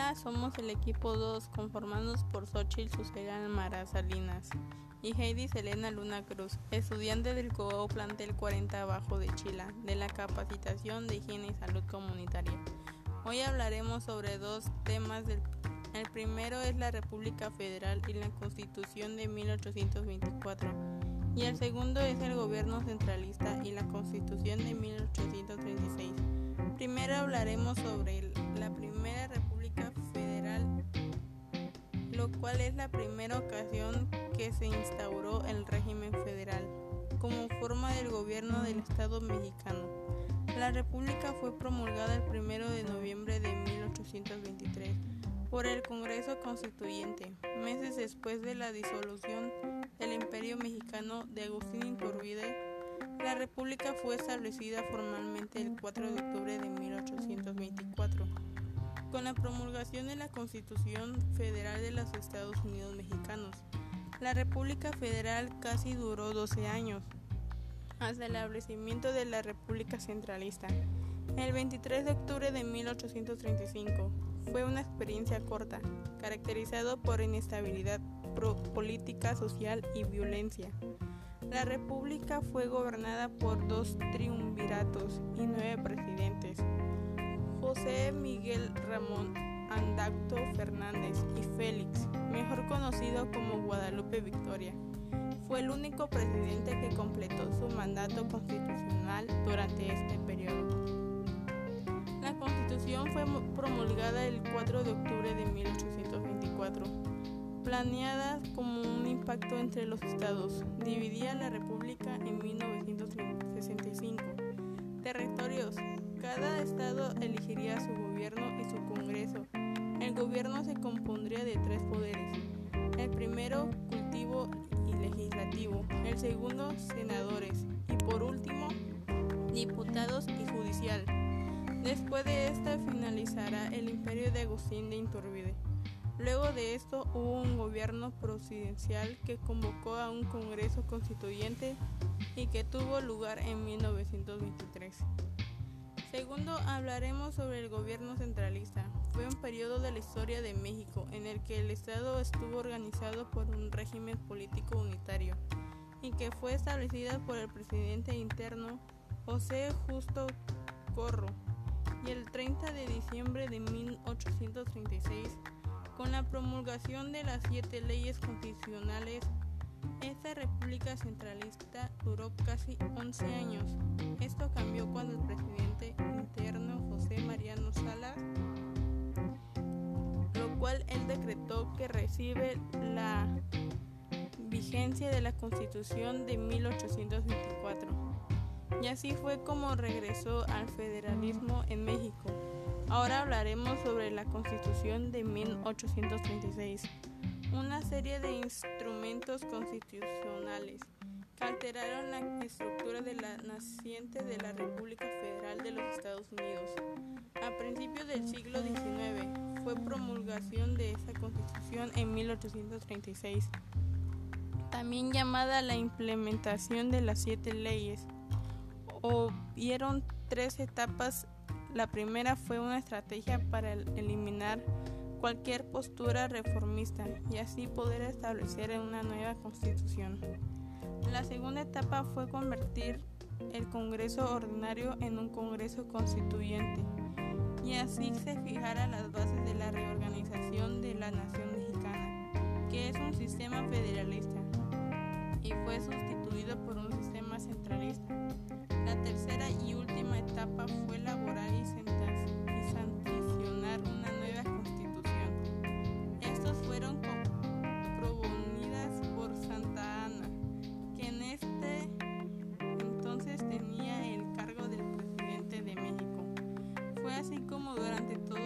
Somos el equipo 2 conformados por Xochitl Susegana Mara Salinas y Heidi Selena Luna Cruz, estudiante del COO Plantel 40 Bajo de Chile, de la capacitación de higiene y salud comunitaria. Hoy hablaremos sobre dos temas. Del, el primero es la República Federal y la Constitución de 1824 y el segundo es el gobierno centralista y la Constitución de 1836. Primero hablaremos sobre la Primera República lo cual es la primera ocasión que se instauró el régimen federal como forma del gobierno del Estado mexicano. La República fue promulgada el 1 de noviembre de 1823 por el Congreso Constituyente, meses después de la disolución del Imperio Mexicano de Agustín Iturbide. La República fue establecida formalmente el 4 de octubre de 1824, con la promulgación de la Constitución Federal de los Estados Unidos Mexicanos. La República Federal casi duró 12 años, hasta el establecimiento de la República Centralista. El 23 de octubre de 1835 fue una experiencia corta, caracterizado por inestabilidad política, social y violencia. La república fue gobernada por dos triunviratos y nueve presidentes. José Miguel Ramón Andacto Fernández y Félix, mejor conocido como Guadalupe Victoria, fue el único presidente que completó su mandato constitucional durante este periodo. La constitución fue promulgada el 4 de octubre de 1824, planeada como un impacto entre los estados. Dividía la república en 1965. Cada estado elegiría su gobierno y su congreso el gobierno se compondría de tres poderes. El primero, cultivo y legislativo. El segundo, senadores. Y por último, diputados y judicial. Después de esta finalizará el imperio de Agustín de Iturbide. Luego de esto hubo un gobierno presidencial que convocó a un congreso constituyente y que tuvo lugar en 1923. Segundo, hablaremos sobre el gobierno centralista. Fue un periodo de la historia de México en el que el Estado estuvo organizado por un régimen político unitario y que fue establecida por el presidente interno José Justo Corro. Y el 30 de diciembre de 1836, con la promulgación de las siete leyes constitucionales, esta república centralista duró casi 11 años. Esto cambió cuando el presidente recibe la vigencia de la Constitución de 1824. Y así fue como regresó al federalismo en México. Ahora hablaremos sobre la Constitución de 1836 una serie de instrumentos constitucionales que alteraron la estructura de la naciente de la República Federal de los Estados Unidos. A principios del siglo XIX fue promulgación de esa constitución en 1836, también llamada la implementación de las siete leyes. Hubieron tres etapas. La primera fue una estrategia para eliminar cualquier postura reformista y así poder establecer una nueva constitución. La segunda etapa fue convertir el Congreso ordinario en un Congreso constituyente y así se fijara las bases de la reorganización de la nación mexicana, que es un sistema federalista y fue sustituido por un sistema centralista. La tercera y última etapa fue elaborar durante todo